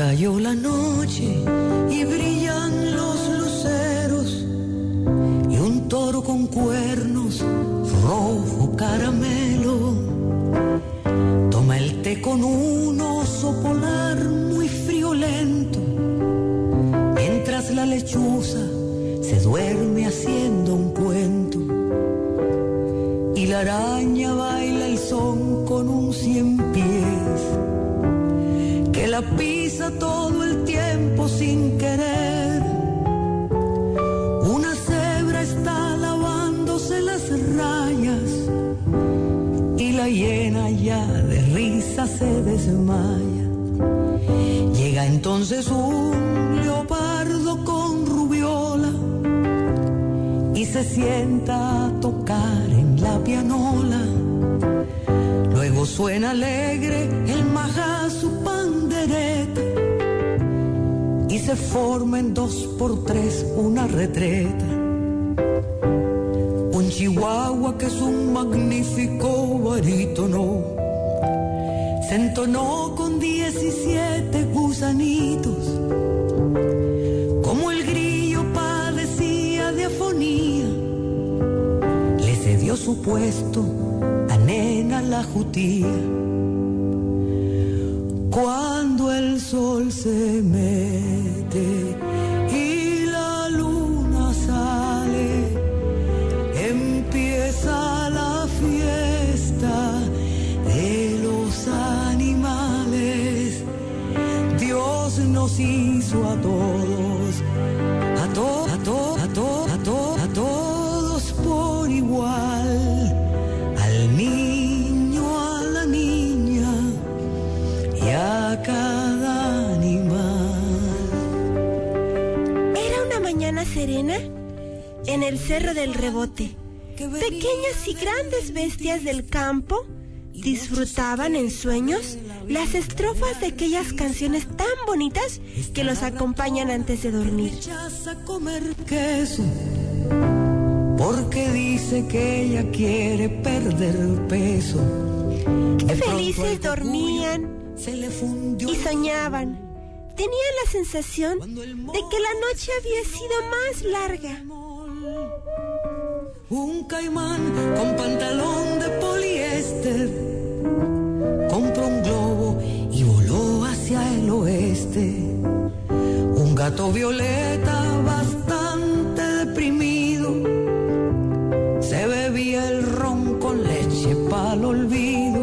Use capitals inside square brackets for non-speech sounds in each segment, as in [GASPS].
Cayó la noche se desmaya. Llega entonces un leopardo con rubiola y se sienta a tocar en la pianola. Luego suena alegre el majazo pandereta y se forma en dos por tres una retreta. Un chihuahua que es un magnífico barítono se entonó con diecisiete gusanitos. Como el grillo padecía de afonía, le cedió su puesto a nena la jutía. Hizo a todos, a todos, a todos, a todos, a todos, a todos por igual, al niño, a la niña y a cada animal. Era una mañana serena en el cerro del rebote. Pequeñas y grandes bestias del campo disfrutaban en sueños las estrofas de aquellas canciones tan bonitas que los acompañan antes de dormir. comer queso porque dice que ella quiere perder peso. Qué felices dormían y soñaban. Tenían la sensación de que la noche había sido más larga. Un caimán con pantalón de poliéster Un gato violeta bastante deprimido se bebía el ron con leche para el olvido.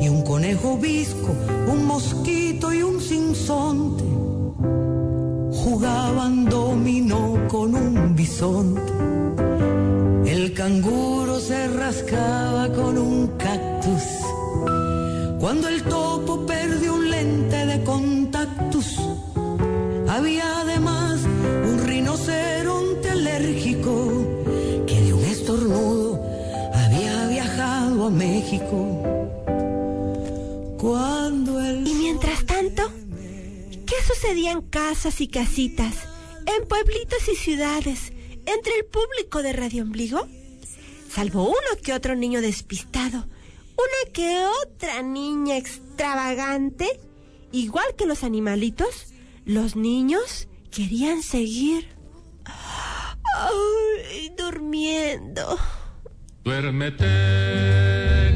Y un conejo visco, un mosquito y un sinsonte jugaban dominó con un bisonte. El canguro se rascaba Y mientras tanto, ¿qué sucedía en casas y casitas, en pueblitos y ciudades, entre el público de Radio Ombligo? Salvo uno que otro niño despistado, una que otra niña extravagante, igual que los animalitos, los niños querían seguir durmiendo. Duérmete,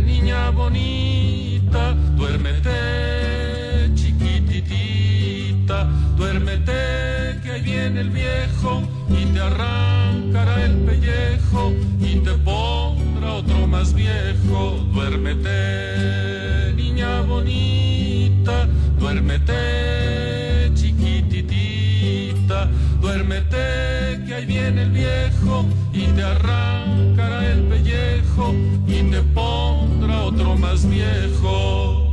niña bonita, duérmete, chiquititita, duérmete, que viene el viejo y te arrancará el pellejo y te pondrá otro más viejo. Duérmete, niña bonita, duérmete, chiquititita, duérmete, que ahí viene el viejo y te arrancará el pellejo y te pondrá otro más viejo.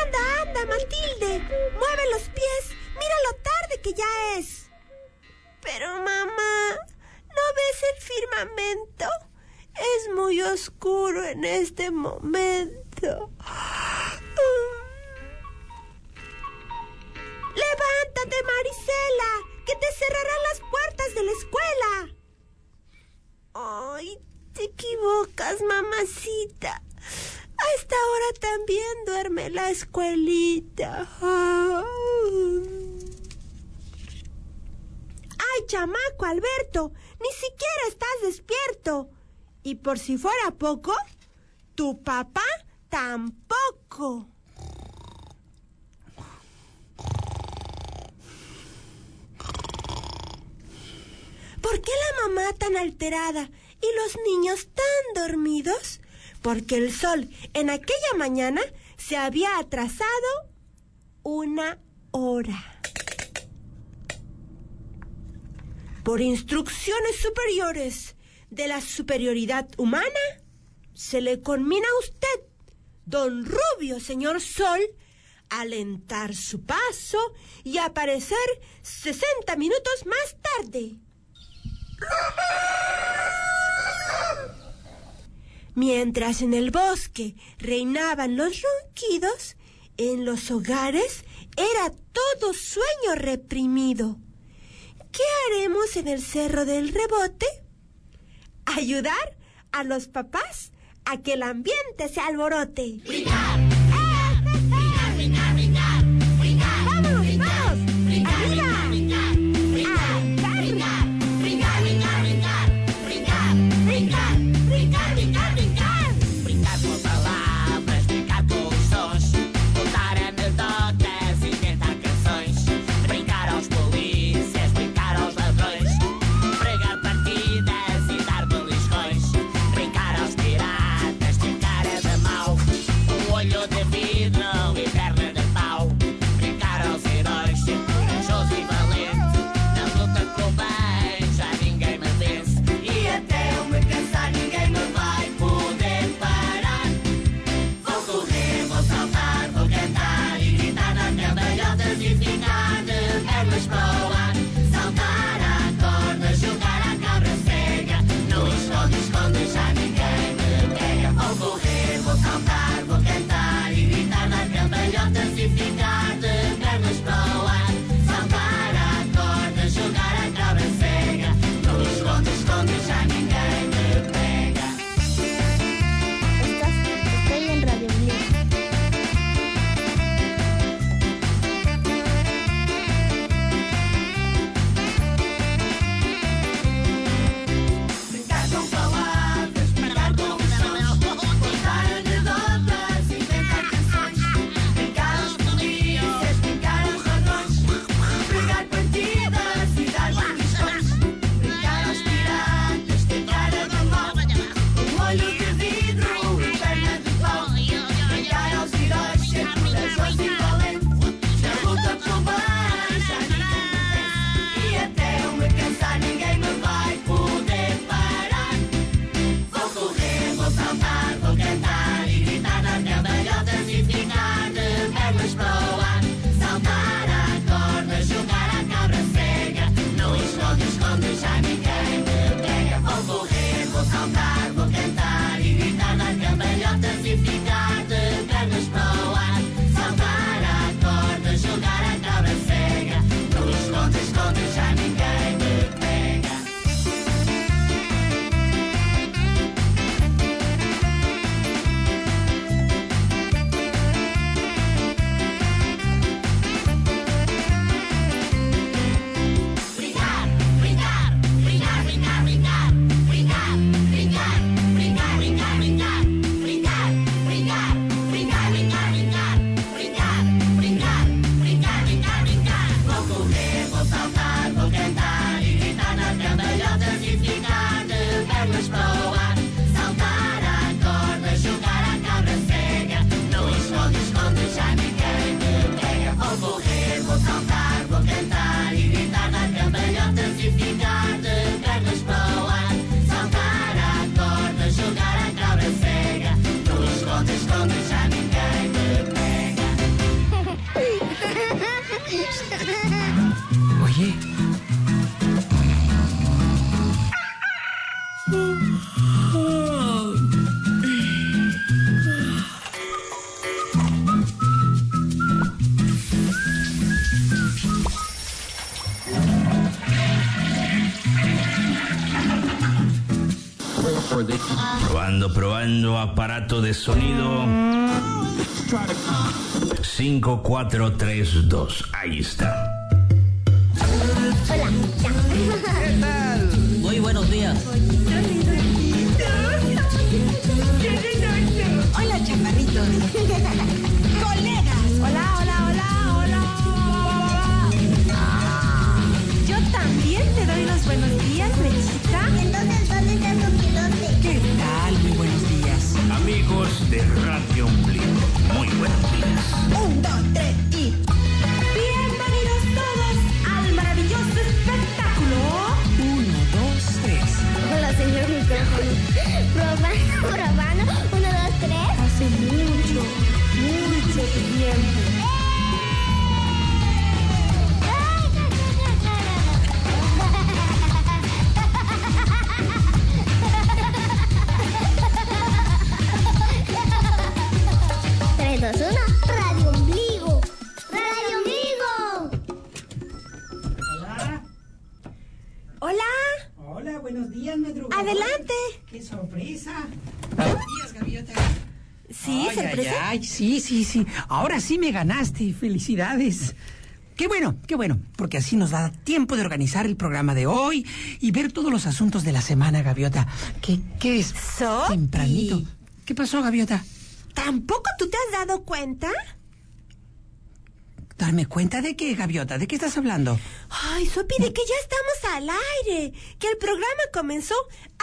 Anda, anda, Matilde, mueve los pies, mira lo tarde que ya es. Pero mamá, ¿no ves el firmamento? Es muy oscuro en este momento. Levántate, Marisela, que te cerrarán las puertas de la escuela. Ay, te equivocas, mamacita. A esta hora también duerme la escuelita. Ay, chamaco Alberto, ni siquiera estás despierto. Y por si fuera poco, tu papá tampoco. ¿Por qué la mamá tan alterada y los niños tan dormidos? Porque el sol en aquella mañana se había atrasado una hora. Por instrucciones superiores de la superioridad humana, se le conmina a usted, don Rubio, señor Sol, alentar su paso y aparecer 60 minutos más tarde. Mientras en el bosque reinaban los ronquidos, en los hogares era todo sueño reprimido. ¿Qué haremos en el cerro del rebote? Ayudar a los papás a que el ambiente se alborote. Probando, aparato de sonido. 5, 4, 3, 2. Ahí está. Ay, sí, sí, sí. Ahora sí me ganaste. Felicidades. Qué bueno, qué bueno, porque así nos da tiempo de organizar el programa de hoy y ver todos los asuntos de la semana, Gaviota. ¿Qué, qué es? Sopi. Tempranito. ¿Qué pasó, Gaviota? ¿Tampoco tú te has dado cuenta? ¿Darme cuenta de qué, Gaviota? ¿De qué estás hablando? Ay, Sopi, de que ya estamos al aire. Que el programa comenzó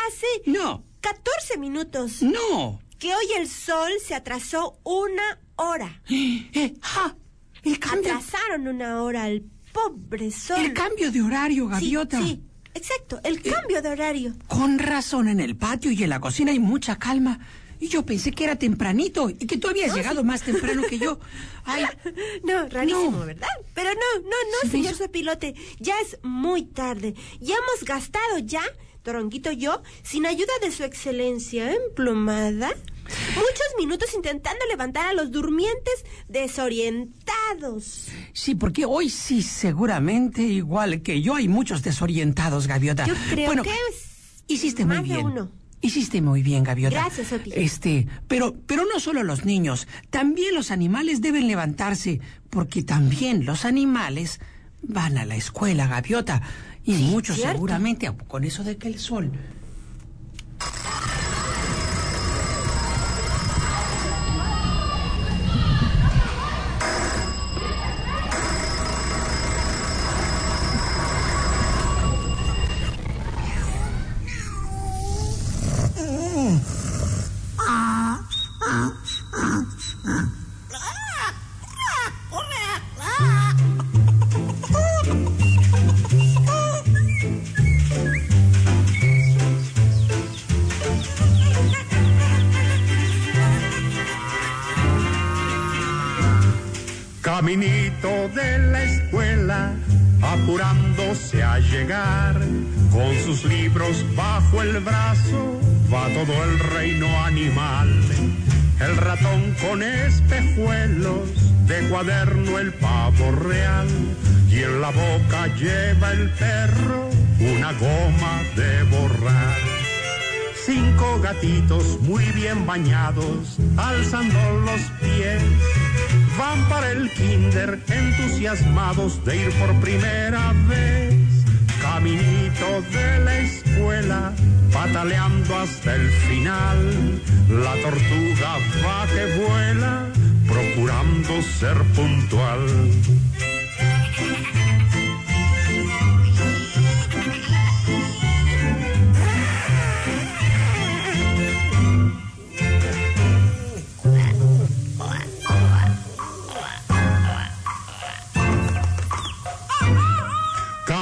hace No, 14 minutos. no. Que hoy el sol se atrasó una hora. [GASPS] Eh, ja, el cambio, Atrasaron una hora al pobre sol. el cambio de horario, Sí, Gaviota. Sí, exacto, el cambio de horario. Con razón, en el patio y en la cocina hay mucha calma. Y yo pensé que era tempranito y que tú habías llegado más temprano que yo. [LAUGHS] Ay, No, rarísimo, No. ¿verdad? Pero no, no, no, Sí, señor Sopilote. Ya es muy tarde. Ya hemos gastado ya, Toronguito yo, sin ayuda de su excelencia emplumada, muchos minutos intentando levantar a los durmientes desorientados. sí, porque hoy sí, seguramente, igual que yo, hay muchos desorientados, Gaviota. Yo creo bueno, que es hiciste muy de bien. uno. Hiciste muy bien, Gaviota. Gracias, Sopi. Este, pero, pero no solo los niños, también los animales deben levantarse, porque también los animales van a la escuela, Gaviota. Y muchos cierto. seguramente, con eso de que el sol. De la escuela, apurándose a llegar, con sus libros bajo el brazo, va todo el reino animal. El ratón con espejuelos, de cuaderno el pavo real, y en la boca lleva el perro una goma de borrar. Cinco gatitos muy bien bañados, alzando los pies, van para el kinder entusiasmados de ir por primera vez. Caminito de la escuela, pataleando hasta el final. La tortuga va que vuela, procurando ser puntual.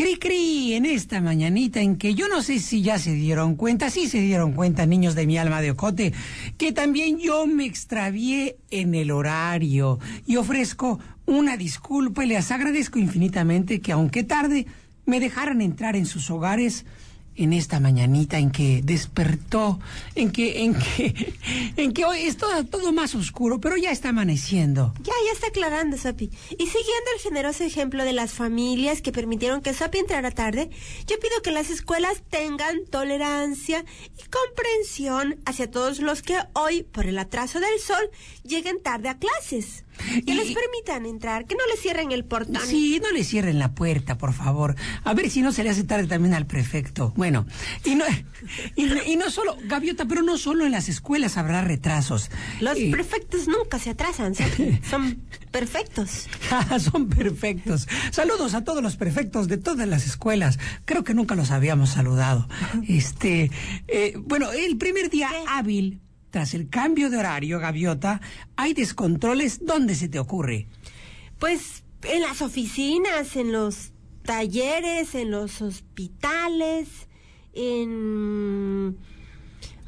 Cri cri en esta mañanita en que yo no sé si ya se dieron cuenta, sí se dieron cuenta, niños de mi alma de ocote, que también yo me extravié en el horario y ofrezco una disculpa y les agradezco infinitamente que aunque tarde me dejaran entrar en sus hogares en esta mañanita en que despertó, en que, en que, en que hoy es todo, todo más oscuro, pero ya está amaneciendo. Ya, ya está aclarando, Sopi. Y siguiendo el generoso ejemplo de las familias que permitieron que Sopi entrara tarde, yo pido que las escuelas tengan tolerancia y comprensión hacia todos los que hoy, por el atraso del sol, lleguen tarde a clases. Que Y- les permitan entrar, que no les cierren el portón. Sí, no le cierren la puerta, por favor. A ver si no se le hace tarde también al prefecto. Bueno, y no, y, no- y no solo, Gaviota, pero no solo en las escuelas habrá retrasos. Los Eh, prefectos nunca se atrasan. [LAUGHS] Son perfectos. Son perfectos. Saludos a todos los prefectos de todas las escuelas. Creo que nunca los habíamos saludado. Este, eh, bueno, el primer día ¿Qué? hábil, tras el cambio de horario, Gaviota, hay descontroles. ¿Dónde se te ocurre? Pues en las oficinas, en los talleres, en los hospitales, en...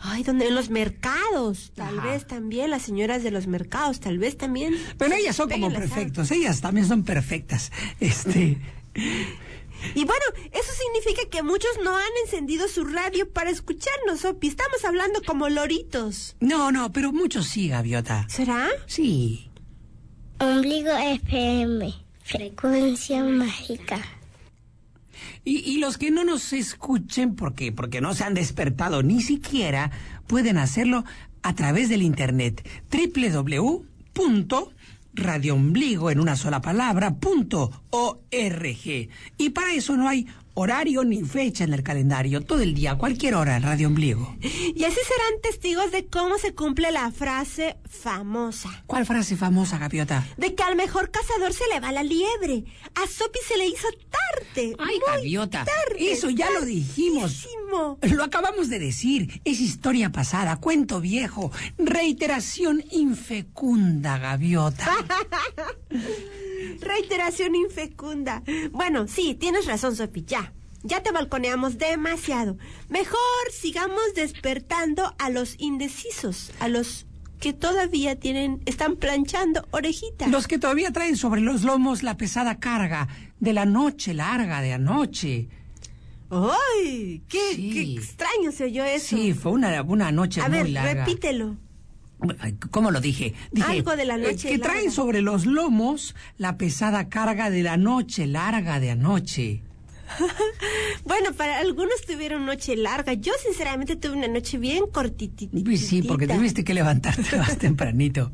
Ay, donde en los mercados, tal Ajá. vez también, las señoras de los mercados, tal vez también. Pero ellas son como perfectos, ellas también son perfectas. Este, [LAUGHS] [LAUGHS] Y bueno, eso significa que muchos no han encendido su radio para escucharnos, Opi. Estamos hablando como loritos. no, no, pero muchos sí, Gaviota. ¿Será? Sí. Ombligo FM. Frecuencia mágica. Y, y los que no nos escuchen porque, porque no se han despertado ni siquiera, pueden hacerlo a través del internet www.radioombligo en una sola palabra punto org. Y para eso no hay horario ni fecha en el calendario, todo el día, cualquier hora, en Radio Ombligo. [LAUGHS] Y así serán testigos de cómo se cumple la frase famosa. ¿Cuál frase famosa, Gaviota? De que al mejor cazador se le va la liebre. A Sopi se le hizo tarde. Ay, muy Gaviota, tarde, eso ya lo dijimos. Lo acabamos de decir, es historia pasada, cuento viejo, reiteración infecunda, gaviota. [LAUGHS] Reiteración infecunda. Bueno, sí, tienes razón, Sopi, ya. Ya te balconeamos demasiado. Mejor sigamos despertando a los indecisos, a los que todavía tienen, están planchando orejitas. Los que todavía traen sobre los lomos la pesada carga de la noche larga de anoche. ¡Ay! ¡Qué, Sí. qué extraño se oyó eso! Sí, fue una, una noche a muy ver, larga. repítelo. ¿Cómo lo dije? Dije Algo de la eh, noche que larga. traen sobre los lomos la pesada carga de la noche larga de anoche. [LAUGHS] Bueno, para algunos tuvieron noche larga. Yo, sinceramente, tuve una noche bien cortitita. Sí, porque tuviste que levantarte [LAUGHS] más tempranito.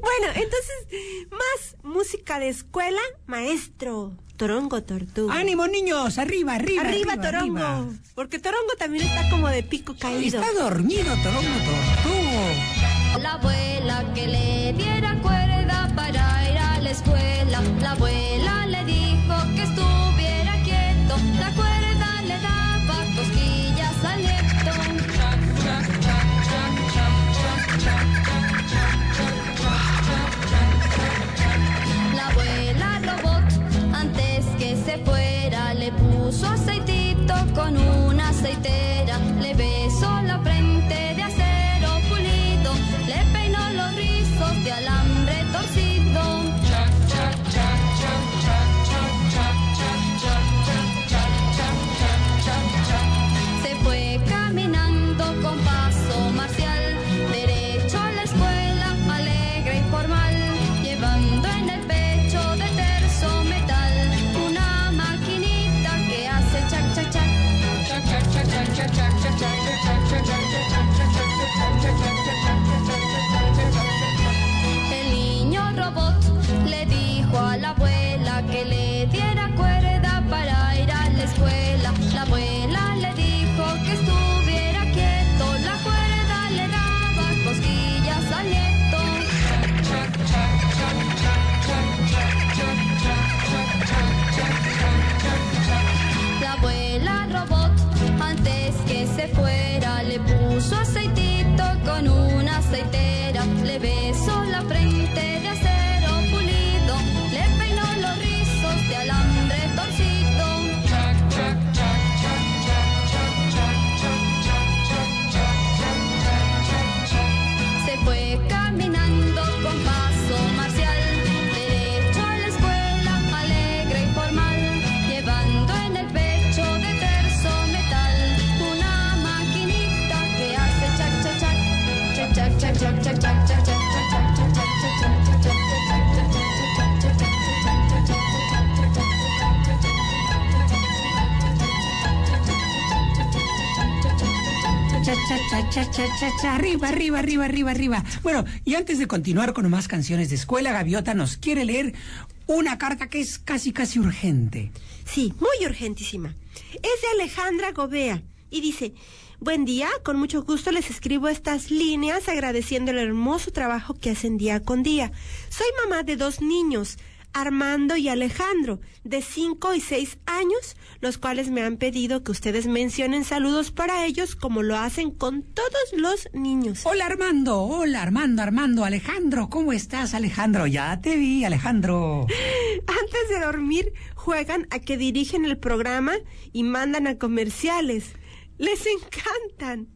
Bueno, entonces, más música de escuela, maestro. Torongo Tortuga. ¡Ánimo, niños! ¡Arriba, arriba! Arriba, Torongo. arriba! Porque Torongo también está como de pico caído. Está dormido, Torongo Tortugo. La abuela que le diera cuerda para ir a la escuela. La abuela le dijo que estuviera quieto. La cuerda le daba cosquillas al nieto. La abuela robot, antes que se fuera, le puso aceitito con una arriba, arriba, arriba, arriba, arriba. Bueno, y antes de continuar con más canciones de escuela, Gaviota nos quiere leer una carta que es casi, casi urgente. Sí, muy urgentísima. Es de Alejandra Gobea y dice, buen día, con mucho gusto les escribo estas líneas agradeciendo el hermoso trabajo que hacen día con día. Soy mamá de dos niños, Armando y Alejandro, de 5 y 6 años, los cuales me han pedido que ustedes mencionen saludos para ellos como lo hacen con todos los niños. Hola Armando, hola Armando, Armando, Alejandro, ¿cómo estás Alejandro? Ya te vi, Alejandro. [LAUGHS] Antes de dormir, juegan a que dirigen el programa y mandan a comerciales. Les encantan.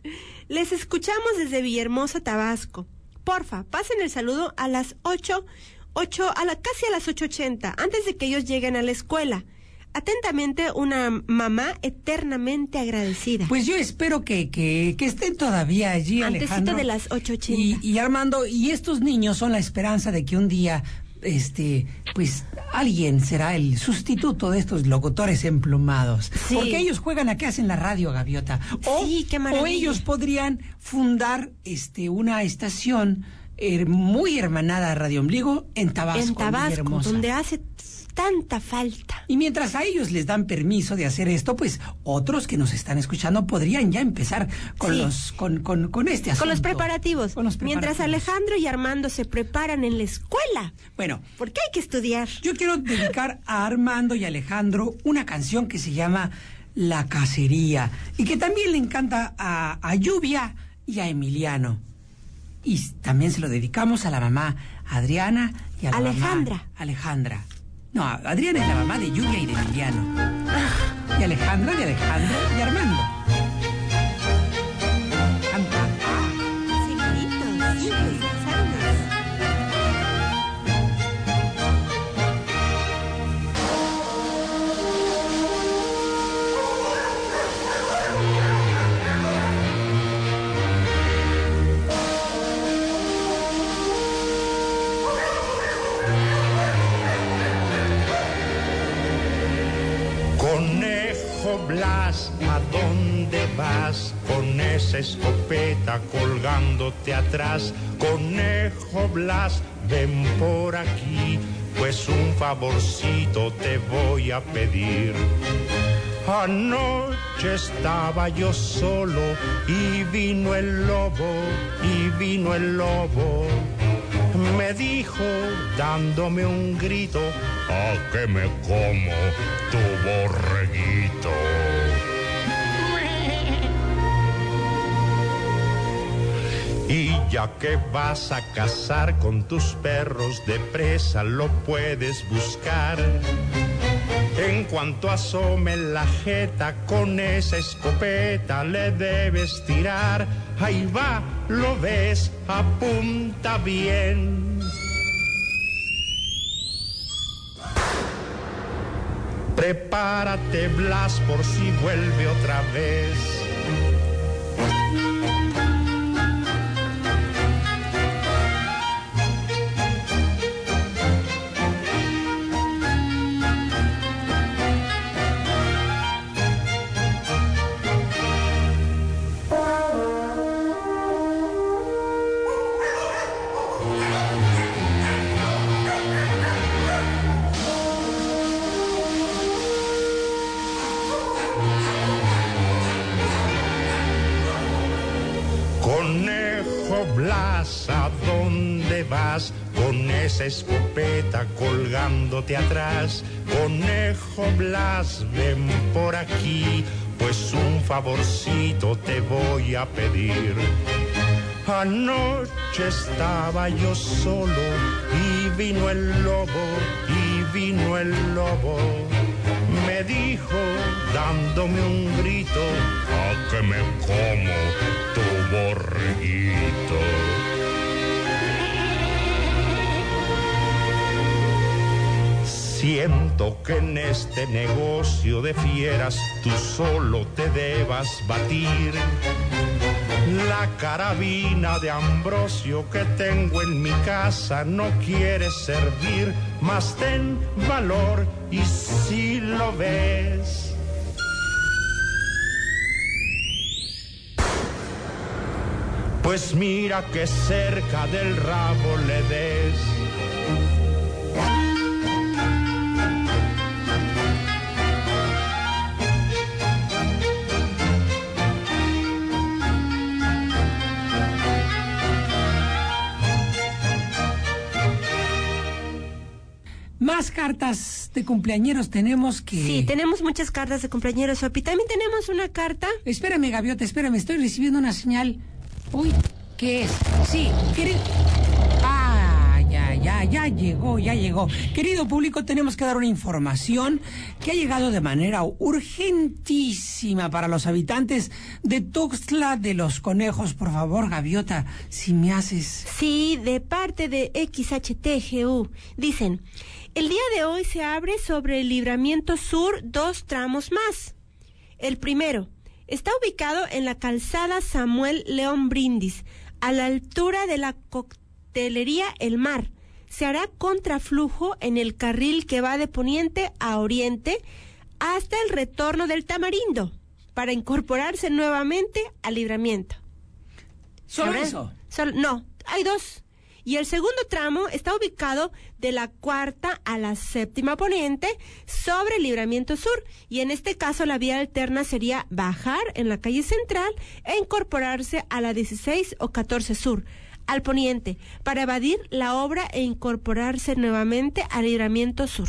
Les escuchamos desde Villahermosa, Tabasco. Porfa, pasen el saludo a las 8, 8, a la, casi a las 8.80, antes de que ellos lleguen a la escuela. Atentamente, una mamá eternamente agradecida. Pues yo espero que, que, que estén todavía allí, Antesito Alejandro. de las 8.80. Y, y Armando, y estos niños son la esperanza de que un día, este, pues alguien será el sustituto de estos locutores emplumados. Sí. Porque ellos juegan a qué hacen la radio, Gaviota. O, Sí, qué maravilla. o ellos podrían fundar, este, una estación muy hermanada a Radio Ombligo en Tabasco. en Tabasco, Villahermosa. donde hace tanta falta. Y mientras a ellos les dan permiso de hacer esto, pues otros que nos están escuchando podrían ya empezar con Sí. los con, con, con este asunto. Con los preparativos. Con los Mientras. Alejandro y Armando se preparan en la escuela. Bueno, Porque hay que estudiar. yo quiero dedicar a Armando y Alejandro una canción que se llama La Cacería y que también le encanta a, a Lluvia y a Emiliano. Y también se lo dedicamos a la mamá Adriana y a la Alejandra. mamá Alejandra. No, Adriana es la mamá de Lluvia y de Emiliano. Y Alejandra de Alejandro y Armando. Dónde vas? Con esa escopeta colgándote atrás. Conejo Blas, ven por aquí, pues un favorcito te voy a pedir. Anoche estaba yo solo y vino el lobo, y vino el lobo. Me dijo dándome un grito, ¿a que me como tu borreguito? Y ya que vas a cazar con tus perros de presa, lo puedes buscar. En cuanto asome la jeta con esa escopeta le debes tirar. Ahí va, lo ves, apunta bien. Prepárate, Blas, por si vuelve otra vez. Escopeta colgándote atrás. Conejo Blas, ven por aquí, pues un favorcito te voy a pedir. Anoche estaba yo solo y vino el lobo y vino el lobo. Me dijo dándome un grito, a que me como tu borreguito. Siento que en este negocio de fieras tú solo te debas batir. La carabina de Ambrosio que tengo en mi casa no quiere servir, mas ten valor y si lo ves. Pues mira que cerca del rabo le des. Más cartas de cumpleañeros tenemos que... Sí, tenemos muchas cartas de compañeros, Sopi. También tenemos una carta. Espérame, Gaviota, espérame, estoy recibiendo una señal. Uy, ¿qué es? Sí, querido... Ah, ya, ya, ya llegó, ya llegó. Querido público, tenemos que dar una información que ha llegado de manera urgentísima para los habitantes de Tuxtla de los Conejos. Por favor, Gaviota, si me haces... Sí, de parte de XHTGU. Dicen, el día de hoy se abre sobre el libramiento sur dos tramos más. El primero está ubicado en la calzada Samuel León Brindis, a la altura de la coctelería El Mar. Se hará contraflujo en el carril que va de poniente a oriente hasta el retorno del Tamarindo, para incorporarse nuevamente al libramiento. ¿Solo eso? Sol- no, hay dos. Y el segundo tramo está ubicado de la cuarta a la séptima poniente sobre el libramiento sur. Y en este caso la vía alterna sería bajar en la calle central e incorporarse a la 16 o 14 sur, al poniente, para evadir la obra e incorporarse nuevamente al libramiento sur.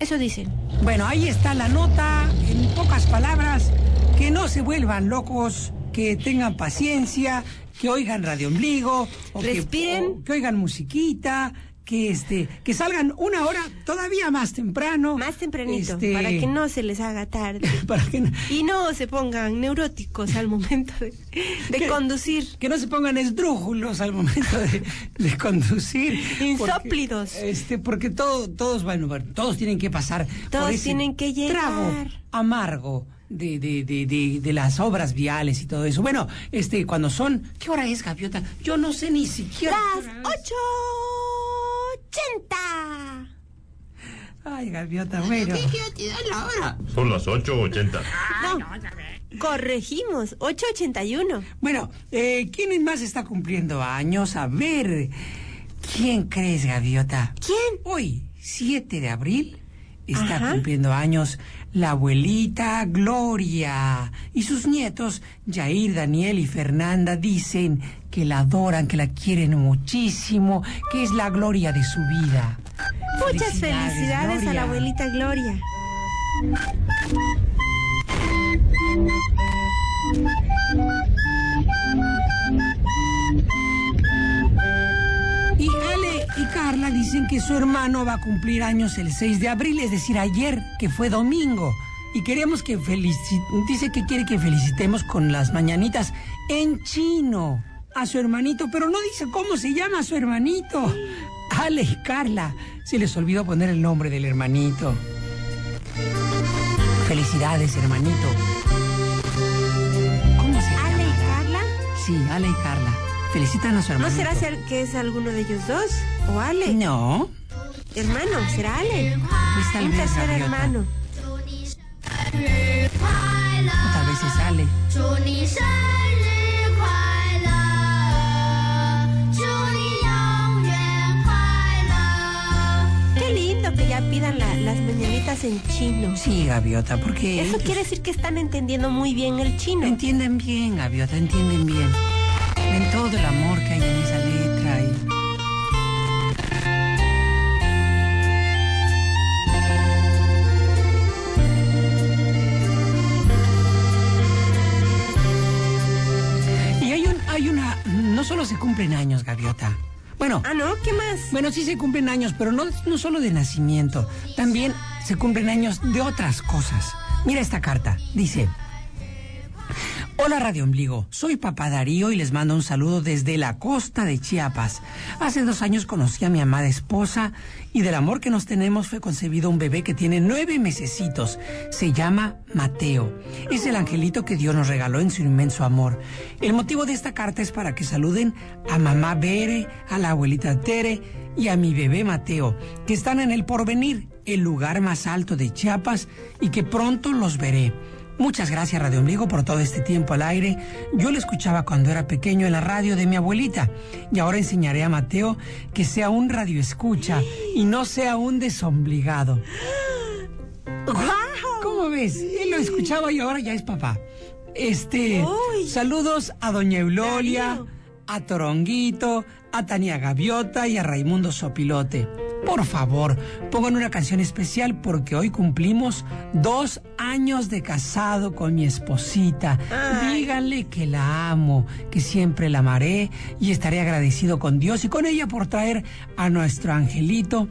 Eso dicen. Bueno, ahí está la nota, en pocas palabras, que no se vuelvan locos, que tengan paciencia, que oigan Radio Ombligo, o que, Respiren. o que oigan musiquita, que este, que salgan una hora todavía más temprano. Más tempranito, este, para que no se les haga tarde. [LAUGHS] para que no, Y no se pongan neuróticos al momento de, conducir. que no se pongan esdrújulos al momento de, de conducir. porque, Insóplidos. este, porque todo, todos, bueno, todos tienen que pasar. por Todos ese tienen que llegar. Trago amargo. De, de, de, de, de las obras viales y todo eso. Bueno, este, cuando son. ¿Qué hora es, Gaviota? Yo no sé ni siquiera. Las qué hora es. ocho ochenta. Ay, Gaviota, bueno. Son las 8.80. No, corregimos, 881. Bueno, eh, ¿quién más está cumpliendo años? A ver, ¿quién crees, Gaviota? ¿Quién? Hoy, 7 de abril, está Ajá. cumpliendo años la abuelita Gloria. Y sus nietos, Jair, Daniel y Fernanda, dicen que la adoran, que la quieren muchísimo, que es la gloria de su vida. Muchas felicidades a la abuelita Gloria. Dicen que su hermano va a cumplir años el 6 de abril, es decir, ayer, que fue domingo. Y queremos que felici- dice que quiere que felicitemos con las mañanitas en chino a su hermanito, pero no dice cómo se llama su hermanito. Ale y Carla, se les olvidó poner el nombre del hermanito. Felicidades, hermanito. ¿Cómo se llama? Ale y Carla. Sí, Ale y Carla. Felicitan a su hermano. ¿No será que es alguno de ellos dos? ¿O Ale? No. Hermano, será Ale. Pues tal Un vez. tercer hermano. O tal vez es Ale. Qué lindo que ya pidan las mañanitas en chino. Sí, Gaviota, porque. Eso quiere decir que están entendiendo muy bien el chino. Entienden bien, Gaviota, entienden bien ven todo el amor que hay en esa letra. Y... hay una. No solo se cumplen años, Gaviota. Bueno. Ah, ¿no? ¿Qué más? Bueno, sí se cumplen años, pero no, no solo de nacimiento. También se cumplen años de otras cosas. Mira esta carta. Dice. Hola Radio Ombligo, soy Papá Darío y les mando un saludo desde la costa de Chiapas. Hace dos años conocí a mi amada esposa y del amor que nos tenemos fue concebido un bebé que tiene nueve mesecitos. Se llama Mateo. Es el angelito que Dios nos regaló en su inmenso amor. El motivo de esta carta es para que saluden a mamá Bere, a la abuelita Tere y a mi bebé Mateo, que están en el porvenir, el lugar más alto de Chiapas y que pronto los veré. Muchas gracias Radio Ombligo por todo este tiempo al aire. Yo lo escuchaba cuando era pequeño en la radio de mi abuelita y ahora enseñaré a Mateo que sea un radio escucha y no sea un desombligado. ¿Cómo ves? Él lo escuchaba y ahora ya es papá. Este, Uy. saludos a Doña Eulolia, Darío. A Toronguito, a Tania Gaviota y a Raimundo Sopilote. Por favor, pongan una canción especial porque hoy cumplimos dos años de casado con mi esposita. Ay. Díganle que la amo, que siempre la amaré y estaré agradecido con Dios y con ella por traer a nuestro angelito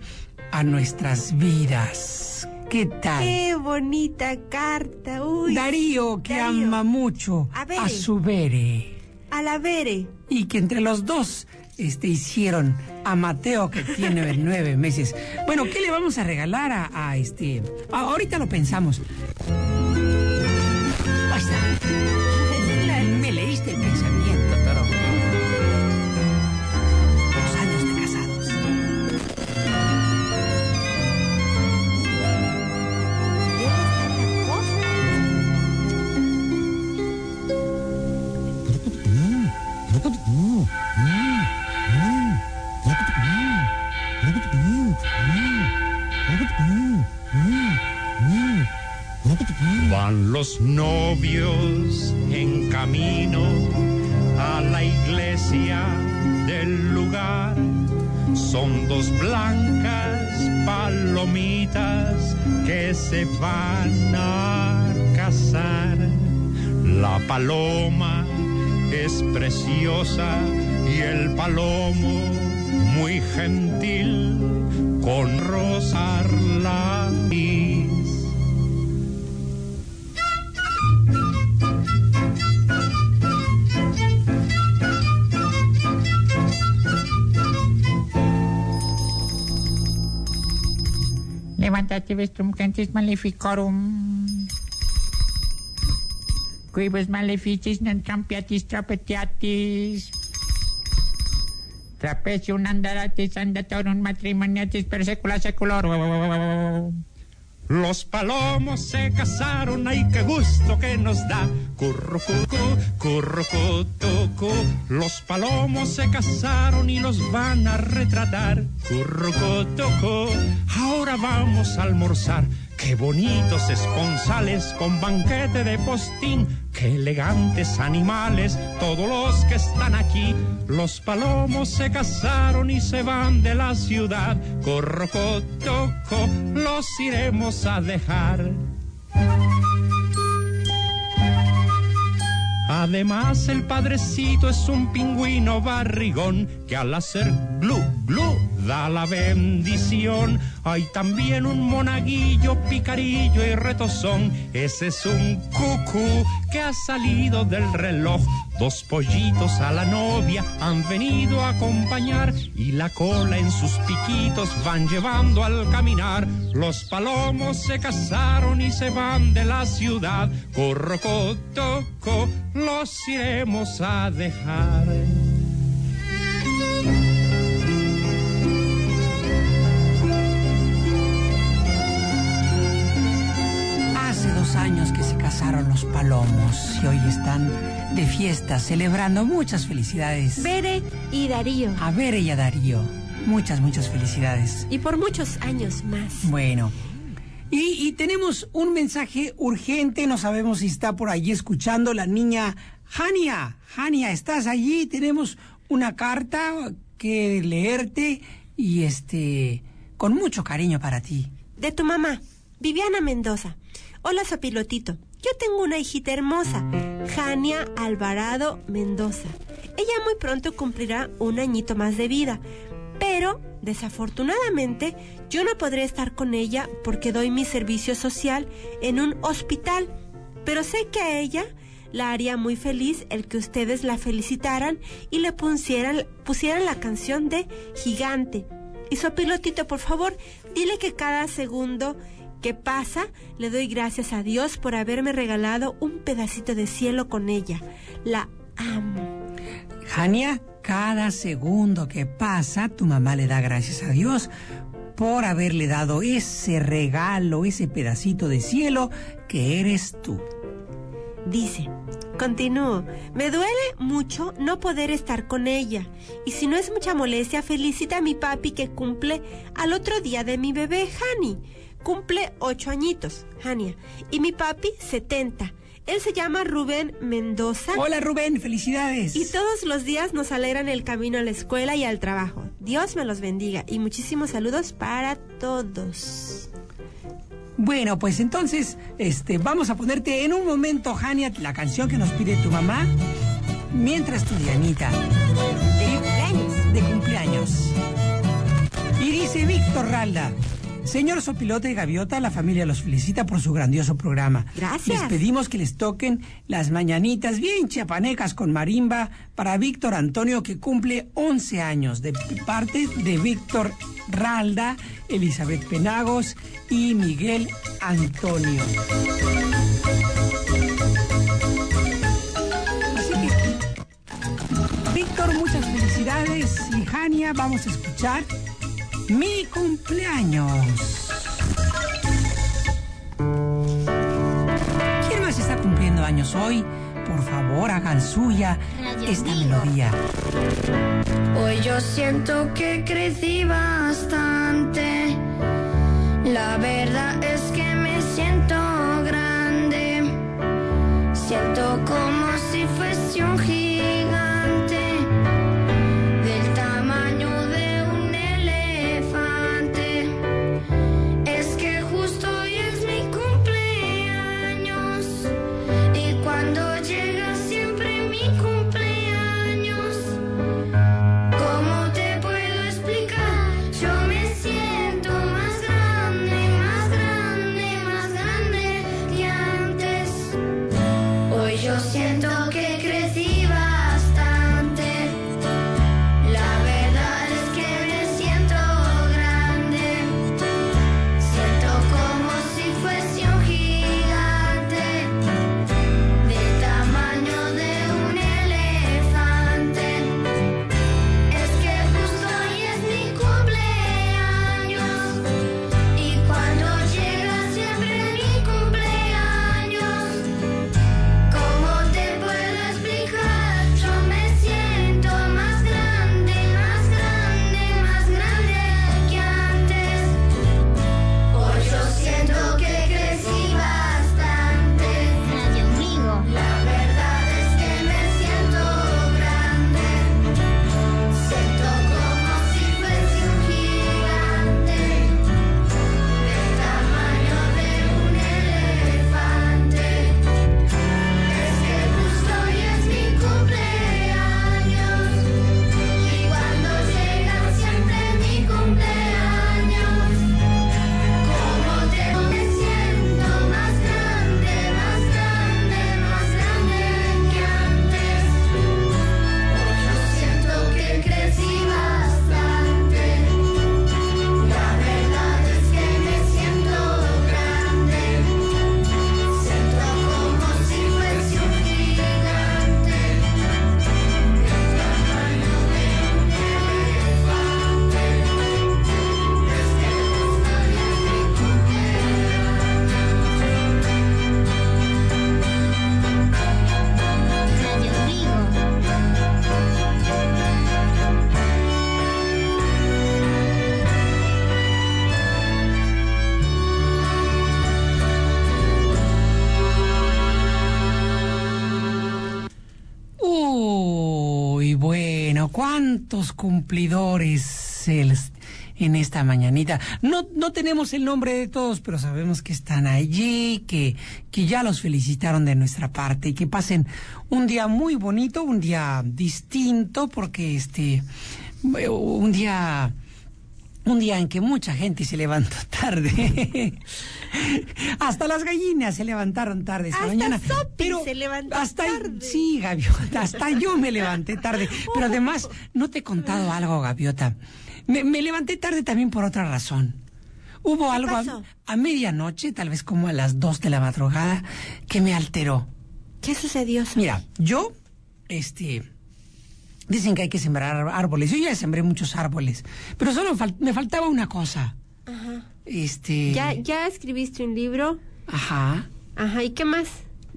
a nuestras vidas. ¿Qué tal? ¡Qué bonita carta! Uy. Darío, que Darío. ama mucho a su Bere. Y que entre los dos este, hicieron a Mateo, que tiene [LAUGHS] nueve meses. Bueno, ¿qué le vamos a regalar a, este? ahorita lo pensamos. Ahí está. En camino a la iglesia del lugar. Son dos blancas palomitas que se van a casar. La paloma es preciosa y el palomo muy gentil con rosar Levántate, vestrum cantis maleficorum. Quibus maleficis non campiatis trapetiatis. Trapecium andaratis andatorum matrimoniatis per secula seculorum. Los palomos se casaron, ay qué gusto que nos da. Currucucu, currucutucu. Los palomos se casaron y los van a retratar. Currucutucu. Ahora vamos a almorzar. Qué bonitos esponsales con banquete de postín. Qué elegantes animales, todos los que están aquí. Los palomos se casaron y se van de la ciudad. Corrocotoco, los iremos a dejar. Además, el padrecito es un pingüino barrigón que al hacer glu glu da la bendición. Hay también un monaguillo, picarillo y retozón. Ese es un cucú que ha salido del reloj. Dos pollitos a la novia han venido a acompañar y la cola en sus piquitos van llevando al caminar. Los palomos se casaron y se van de la ciudad. Corrocotoco, los iremos a dejar. Años que se casaron los palomos y hoy están de fiesta celebrando muchas felicidades. Bere y Darío. A ver y a Darío. Muchas, muchas felicidades. Y por muchos años más. Bueno. Y, y tenemos un mensaje urgente, no sabemos si está por allí escuchando la niña Hania. Hania, ¿estás allí? Tenemos una carta que leerte y este, con mucho cariño para ti. De tu mamá, Viviana Mendoza. Hola, Sopilotito. Yo tengo una hijita hermosa, Jania Alvarado Mendoza. Ella muy pronto cumplirá un añito más de vida, pero desafortunadamente yo no podré estar con ella porque doy mi servicio social en un hospital. Pero sé que a ella la haría muy feliz el que ustedes la felicitaran y le pusieran, pusieran la canción de Gigante. Y Sopilotito, por favor, dile que cada segundo que pasa le doy gracias a Dios por haberme regalado un pedacito de cielo con ella. La amo. Jania, cada segundo que pasa, tu mamá le da gracias a Dios por haberle dado ese regalo, ese pedacito de cielo que eres tú. Dice, continúo, me duele mucho no poder estar con ella. Y si no es mucha molestia, felicita a mi papi que cumple al otro día de mi bebé, Hani. Cumple ocho añitos, Hania. Y mi papi, 70. Él se llama Rubén Mendoza. Hola Rubén, felicidades. Y todos los días nos alegran el camino a la escuela y al trabajo. Dios me los bendiga y muchísimos saludos para todos. Bueno, pues entonces, este, vamos a ponerte en un momento, Jania, la canción que nos pide tu mamá, mientras tu Dianita. De cumpleaños. De cumpleaños. Y dice Víctor Ralda. Señor Sopilote y Gaviota, la familia los felicita por su grandioso programa. Gracias. Les pedimos que les toquen las mañanitas bien chiapanecas con marimba para Víctor Antonio, que cumple 11 años, de parte de Víctor Ralda, Elizabeth Penagos y Miguel Antonio. Así que, Víctor, muchas felicidades. Y Jania, vamos a escuchar mi cumpleaños. ¿Quién más está cumpliendo años hoy? Por favor, hagan suya Radio esta melodía. Hoy yo siento que crecí bastante. La verdad es que me siento grande. Siento como si fuese un gigante. Cumplidores en esta mañanita. No, no tenemos el nombre de todos, pero sabemos que están allí, que, que ya los felicitaron de nuestra parte y que pasen un día muy bonito, un día distinto, porque este, un día un día en que mucha gente se levantó [LAUGHS] tarde. hasta las gallinas se levantaron tarde esta Hasta mañana. Sopi pero se levantó hasta tarde. sí, gaviota, hasta yo me levanté tarde. Pero además, no te he contado algo, gaviota. Me, me levanté tarde también por otra razón. Hubo algo a, medianoche, tal vez como a las dos de la madrugada, que me alteró. ¿Qué sucedió? Mira, yo, este, dicen que hay que sembrar ar- árboles. Yo ya sembré muchos árboles, pero solo fal- me faltaba una cosa. Ajá. Este, ¿Ya, ¿Ya escribiste un libro? ajá, Ajá, ¿y qué más?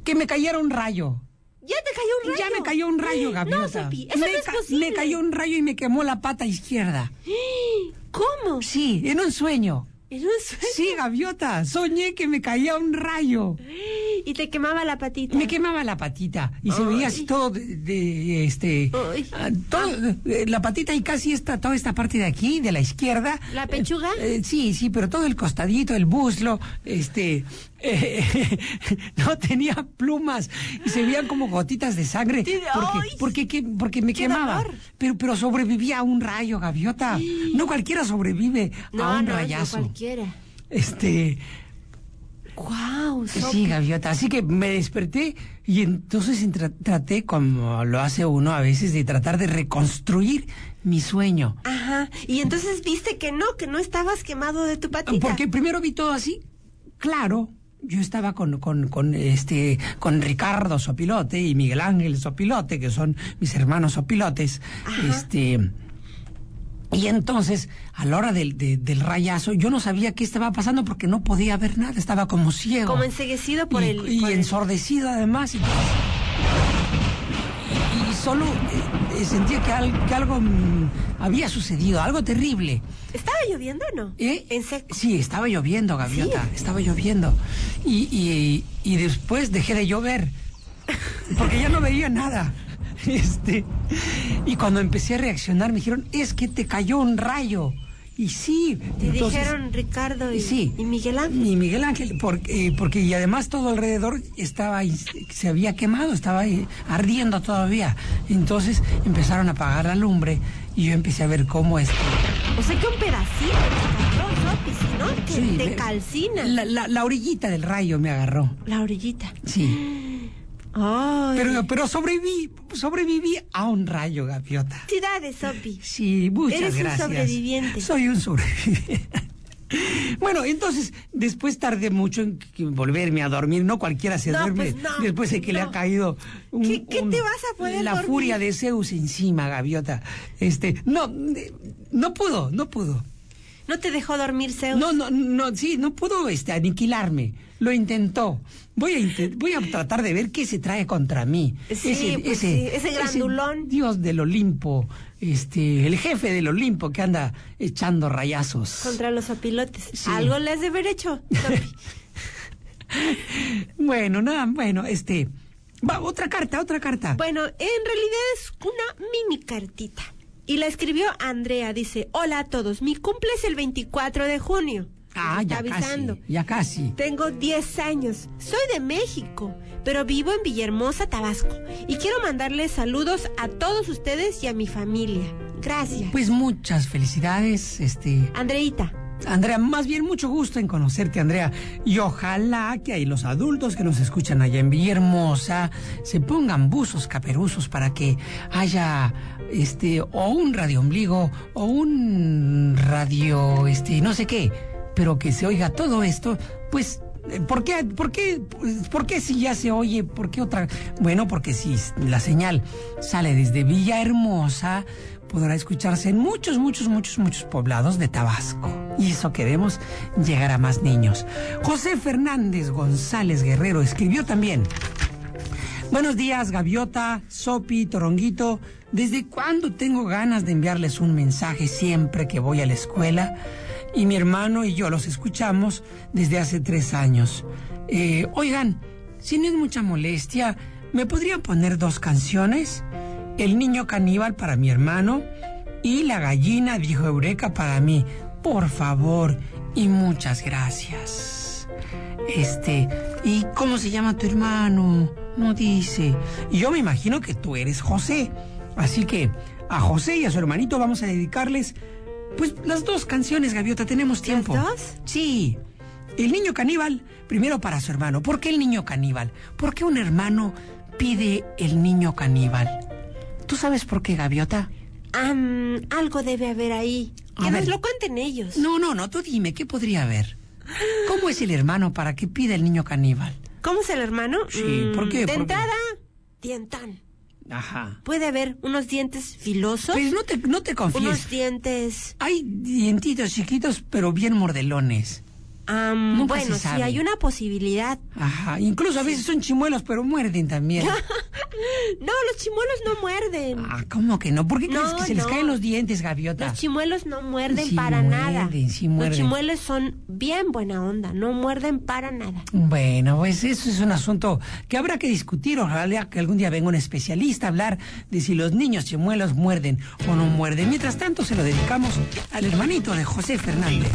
que me cayera un rayo. ¿Ya te cayó un rayo? Ya me cayó un rayo, gaviota. No, Sopi, eso me, no es ca- posible. me cayó un rayo y me quemó la pata izquierda. [GASPS] ¿Cómo? Sí, en un sueño. En un sueño. Sí, gaviota, soñé que me caía un rayo. Y te quemaba la patita. Me quemaba la patita y se veía así todo de, de, este ah, todo, eh, la patita y casi esta toda esta parte de aquí de la izquierda ¿La pechuga? Eh, eh, sí sí pero todo el costadito el buslo este eh, [LAUGHS] no tenía plumas y se veían como gotitas de sangre porque porque, que- porque me ¡Qué quemaba pero pero sobrevivía a un rayo gaviota no cualquiera sobrevive No, a un no, no rayazo cualquiera. este Guau, Sí, gaviota. Así que me desperté y entonces tra- traté, como lo hace uno a veces, de tratar de reconstruir mi sueño. Ajá. Y entonces viste que no, que no estabas quemado de tu patita. Porque primero vi todo así, claro. Yo estaba con, con, con, este, con Ricardo Sopilote y Miguel Ángel Sopilote, que son mis hermanos Sopilotes. Este. Y entonces, a la hora del, de- del rayazo, yo no sabía qué estaba pasando porque no podía ver nada, estaba como ciego. Como enseguecido por y, el... y por el- ensordecido además. Y solo eh, eh, sentía que, al- que algo mm, había sucedido, algo terrible. ¿Estaba lloviendo o no? ¿Eh? En seco. Sí, estaba lloviendo, gaviota, Sí. estaba lloviendo. Y, y, y después dejé de llover, porque ya no veía nada. [LAUGHS] Este, y cuando empecé a reaccionar me dijeron, es que te cayó un rayo. Y sí, Te entonces- dijeron Ricardo y, sí. y Miguel Ángel. y Miguel Ángel, porque, eh, porque y además todo alrededor estaba se había quemado, estaba ardiendo todavía. Entonces empezaron a apagar la lumbre y yo empecé a ver cómo es que O sea que un pedacito Sopi, si no, Sí, te me- calcina. La, la- la orillita del rayo me agarró. La orillita. Sí. [GASPS] Ay. Pero, pero sobreviví, sobreviví a un rayo, gaviota. Sopi. Sí, muchas Eres un gracias. sobreviviente. Soy un sobreviviente. [LAUGHS] Bueno, entonces, después tardé mucho en volverme a dormir. No cualquiera se No, duerme pues no, después de que le ha caído un- ¿Qué- qué un- te vas a poder la dormir? furia de Zeus encima, gaviota. Este, no, eh, no pudo, no pudo. ¿No te dejó dormir, Zeus? No, no, no, sí, no pudo este, aniquilarme. Lo intentó. Voy a, voy a tratar de ver qué se trae contra mí. Sí, pues sí, ese grandulón. Dios del Olimpo, este, el jefe del Olimpo que anda echando rayazos. Contra los opilotes. Sí. Algo le has de haber hecho. [LAUGHS] Bueno, nada, bueno, este, va, otra carta, otra carta. Bueno, en realidad es una mini cartita. Y la escribió Andrea. Dice, hola a todos, mi cumple es el 24 de junio. ah, ya avisando. casi, ya casi. Tengo 10 años. Soy de México, pero vivo en Villahermosa, Tabasco. Y quiero mandarles saludos a todos ustedes y a mi familia. Gracias. Pues muchas felicidades, este, Andreita. Andrea, más bien mucho gusto en conocerte, Andrea. Y ojalá que ahí los adultos que nos escuchan allá en Villahermosa se pongan buzos caperuzos para que haya este o un radio ombligo o un radio este no sé qué, pero que se oiga todo esto, pues eh, ¿Por qué, por, qué, pues, ¿Por qué si ya se oye? ¿Por qué otra? Bueno, porque si la señal sale desde Villahermosa, podrá escucharse en muchos, muchos, muchos, muchos poblados de Tabasco. Y eso queremos llegar a más niños. José Fernández González Guerrero escribió también. Buenos días, Gaviota, Sopi, Toronguito. ¿Desde cuándo tengo ganas de enviarles un mensaje siempre que voy a la escuela? Y mi hermano y yo los escuchamos desde hace tres años. Eh, oigan, si no es mucha molestia, ¿me podrían poner dos canciones? El niño caníbal para mi hermano y la gallina dijo Eureka para mí. Por favor y muchas gracias. Este, ¿y cómo se llama tu hermano? No dice. Y yo me imagino que tú eres José. Así que a José y a su hermanito vamos a dedicarles, pues, las dos canciones, Gaviota. Tenemos tiempo. dos? Sí. El niño caníbal, primero para su hermano. ¿Por qué el niño caníbal? ¿Por qué un hermano pide el niño caníbal? ¿Tú sabes por qué, Gaviota? Algo debe haber ahí. A Que ver. nos lo cuenten ellos. No, no, no, tú dime, ¿qué podría haber? ¿Cómo es el hermano para que pida el niño caníbal? ¿Cómo es el hermano? Sí, Mm, ¿por qué? De ¿Por qué? entrada, dientón. Ajá. Puede haber unos dientes filosos, Pues no te, no te confíes. unos dientes... Hay dientitos chiquitos, pero bien mordelones. Nunca bueno, se sí, hay una posibilidad. Ajá. Incluso a veces son chimuelos, pero muerden también. [LAUGHS] No, los chimuelos no muerden. Ah, ¿cómo que no? ¿Por qué crees que se les caen los dientes, gaviota? Los chimuelos no muerden Sí para nada. muerden, sí muerden. Los chimuelos son bien buena onda, no muerden para nada. Bueno, pues eso es un asunto que habrá que discutir. Ojalá que algún día venga un especialista a hablar de si los niños chimuelos muerden o no muerden. Mientras tanto, se lo dedicamos al hermanito de José Fernández.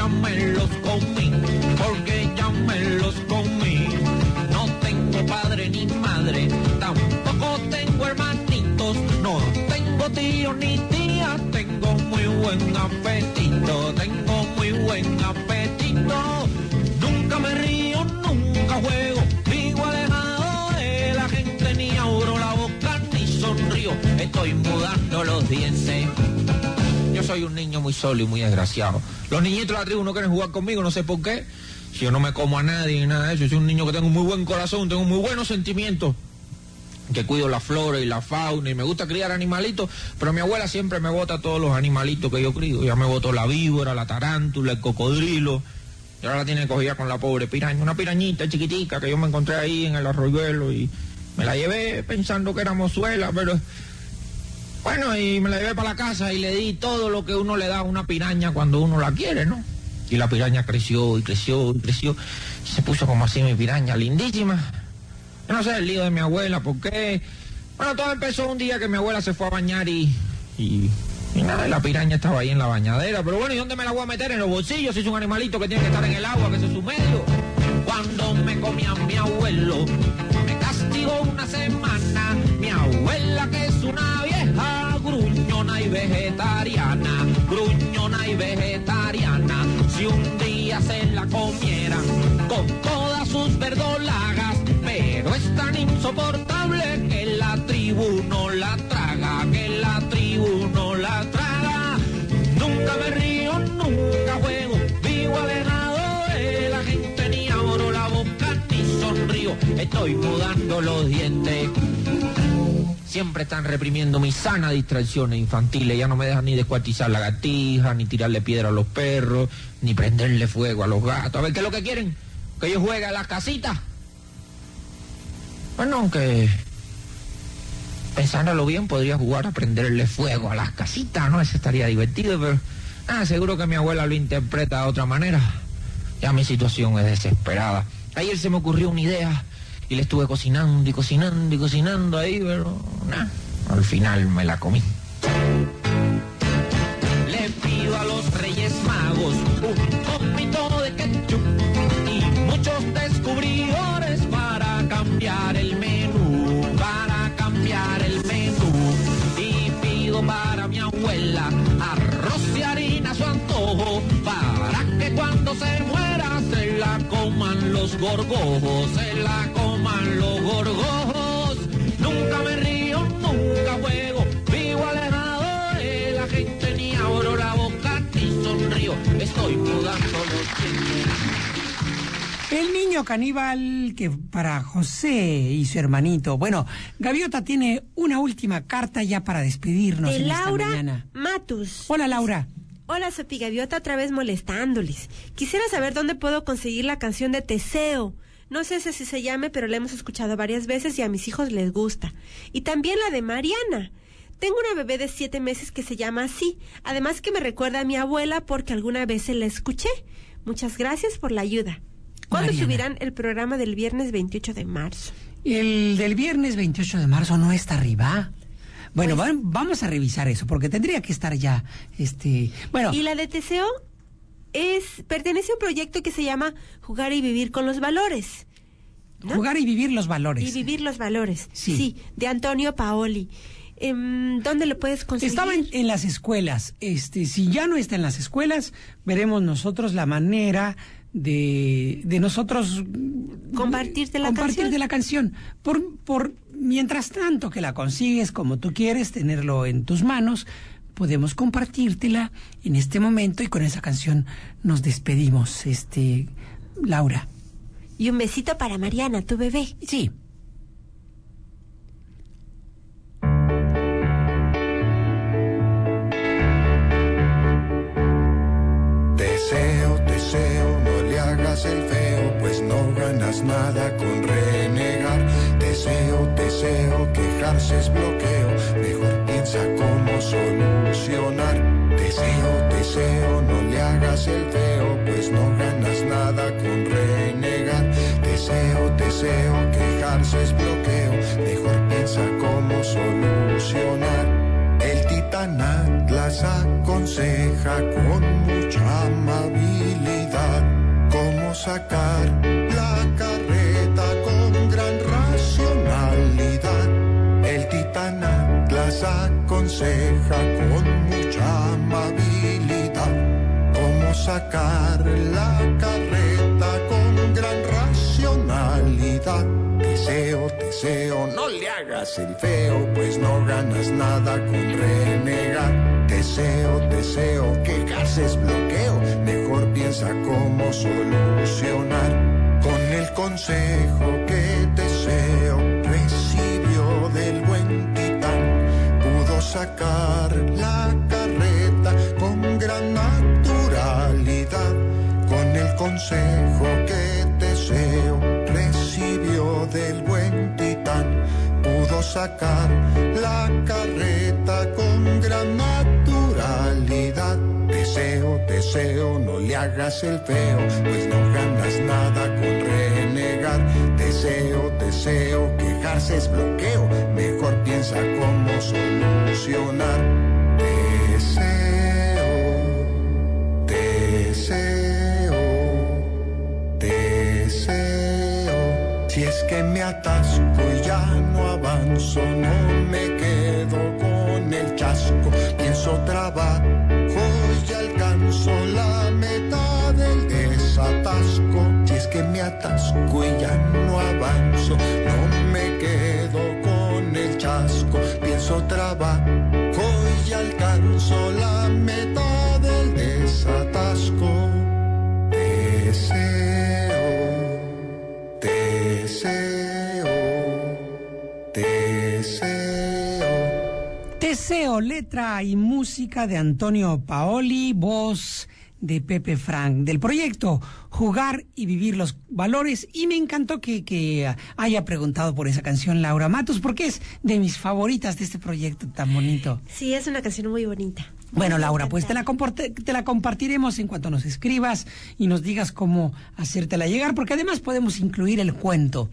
Ya me los porque ya me los comí. No tengo padre ni madre, tampoco tengo hermanitos, no tengo tío ni tía, tengo muy buen apetito, tengo muy buen apetito. Nunca me río, nunca juego, vivo alejado de la gente, ni abro la boca ni sonrío, estoy mudando los dientes. Soy un niño muy solo y muy desgraciado. Los niñitos de la tribu no quieren jugar conmigo, no sé por qué. Si yo no me como a nadie ni nada de eso, soy un niño que tengo un muy buen corazón, tengo muy buenos sentimientos. Que cuido la flora y la fauna y me gusta criar animalitos, pero mi abuela siempre me bota todos los animalitos que yo crío. Ya me botó la víbora, la tarántula, el cocodrilo. Y ahora la tiene cogida con la pobre piraña, una pirañita chiquitica que yo me encontré ahí en el arroyuelo y me la llevé pensando que era mozuela, pero bueno, y me la llevé para la casa y le di todo lo que uno le da a una piraña cuando uno la quiere, ¿no? Y la piraña creció y creció y creció. Y se puso como así mi piraña, lindísima. Yo no sé el lío de mi abuela, ¿por qué? Bueno, todo empezó un día que mi abuela se fue a bañar y... y nada, la piraña estaba ahí en la bañadera. Pero bueno, ¿y dónde me la voy a meter? En los bolsillos. Si es un animalito que tiene que estar en el agua, que es su medio. Cuando me comía mi abuelo, me castigó una semana. Mi abuela, que es y vegetariana. Gruñona y vegetariana. Si un día se la comiera con todas sus verdolagas. Pero es tan insoportable que la tribu no la traga. Que la tribu no la traga. Nunca me río, nunca juego. Vivo alejado de la gente, ni abro la boca ni sonrío. Estoy mudando los dientes. Siempre están reprimiendo mis sanas distracciones infantiles. Ya no me dejan ni descuartizar la gatija, ni tirarle piedra a los perros, ni prenderle fuego a los gatos. A ver, ¿qué es lo que quieren? Que yo juegue a las casitas. Bueno, aunque pensándolo bien, podría jugar a prenderle fuego a las casitas, ¿no? Eso estaría divertido, pero ah, seguro que mi abuela lo interpreta de otra manera. Ya mi situación es desesperada. Ayer se me ocurrió una idea y le estuve cocinando y cocinando y cocinando ahí, pero nada, al final me la comí. Le pido a los Reyes Magos un poquito de ketchup y muchos descubridores los gorgojos, se la coman los gorgojos. Nunca me río, nunca juego, vivo alejado de la gente, ni abro la boca ni sonrío, estoy mudando los. El niño caníbal que para José y su hermanito. Bueno, Gaviota tiene una última carta ya para despedirnos de en esta Laura mañana. Matus. Hola, Laura. Hola, Sopi Gaviota, otra vez molestándoles. Quisiera saber dónde puedo conseguir la canción de Teseo. No sé si así se llame, pero la hemos escuchado varias veces y a mis hijos les gusta. Y también la de Mariana. Tengo una bebé de siete meses que se llama así. Además que me recuerda a mi abuela porque alguna vez se la escuché. Muchas gracias por la ayuda. ¿Cuándo Mariana. subirán el programa del viernes 28 de marzo? El del viernes 28 de marzo no está arriba. Bueno, va- vamos a revisar eso, porque tendría que estar ya, este, bueno, Y la de Teseo es pertenece a un proyecto que se llama Jugar y vivir con los valores. ¿no? jugar y vivir los valores. Y vivir los valores. Sí. de Antonio Paoli. Em, ¿Dónde lo puedes conseguir? Estaba en, en las escuelas. Este, si ya no está en las escuelas, veremos nosotros la manera de, de nosotros Compartirte la compartirte canción. la canción. Por, por mientras tanto que la consigues como tú quieres, tenerlo en tus manos, podemos compartírtela en este momento y con esa canción nos despedimos, este, Laura. Y un besito para Mariana, tu bebé. Sí. Deseo, deseo, no le hagas el feo, pues no ganas nada con. Deseo, quejarse es bloqueo, mejor piensa cómo solucionar. Deseo, deseo, no le hagas el feo, pues no ganas nada con renegar. Deseo, deseo, quejarse es bloqueo, mejor piensa cómo solucionar. El titán Atlas aconseja con mucha amabilidad cómo sacar Aconseja con mucha amabilidad cómo sacar la carreta con gran racionalidad. Deseo, deseo, no le hagas el feo, pues no ganas nada con renegar. Deseo, deseo, quejarse es bloqueo, mejor piensa cómo solucionar. Con el consejo que deseo recibió del buen sacar la carreta con gran naturalidad. Con el consejo que deseo recibió del buen titán, pudo sacar la carreta con gran naturalidad. Deseo, no le hagas el feo, pues no ganas nada con renegar. Deseo, deseo, quejarse es bloqueo, mejor piensa cómo solucionar. Deseo, deseo, deseo. Si es que me atasco y ya no avanzo, no me quedo con el chasco. Pienso trabajo que me atasco y ya no avanzo, no me quedo con el chasco. Pienso trabajo y alcanzo la mitad del desatasco. Deseo, deseo, deseo. Teseo, letra y música de Antonio Paoli, voz de Pepe Frank, del proyecto Jugar y Vivir los Valores. Y me encantó que, que haya preguntado por esa canción Laura Matos, porque es de mis favoritas de este proyecto tan bonito. Sí, es una canción muy bonita. Bueno, Laura, pues te la, te la compartiremos en cuanto nos escribas y nos digas cómo hacértela llegar, porque además podemos incluir el cuento.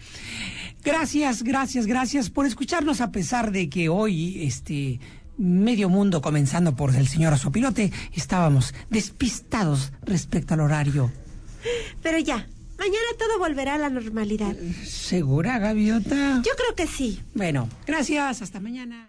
Gracias, gracias, gracias por escucharnos a pesar de que hoy, este, medio mundo, comenzando por el señor Azopilote, estábamos despistados respecto al horario. Pero ya, mañana todo volverá a la normalidad. ¿Segura, Gaviota? Yo creo que sí. Bueno, gracias, hasta mañana.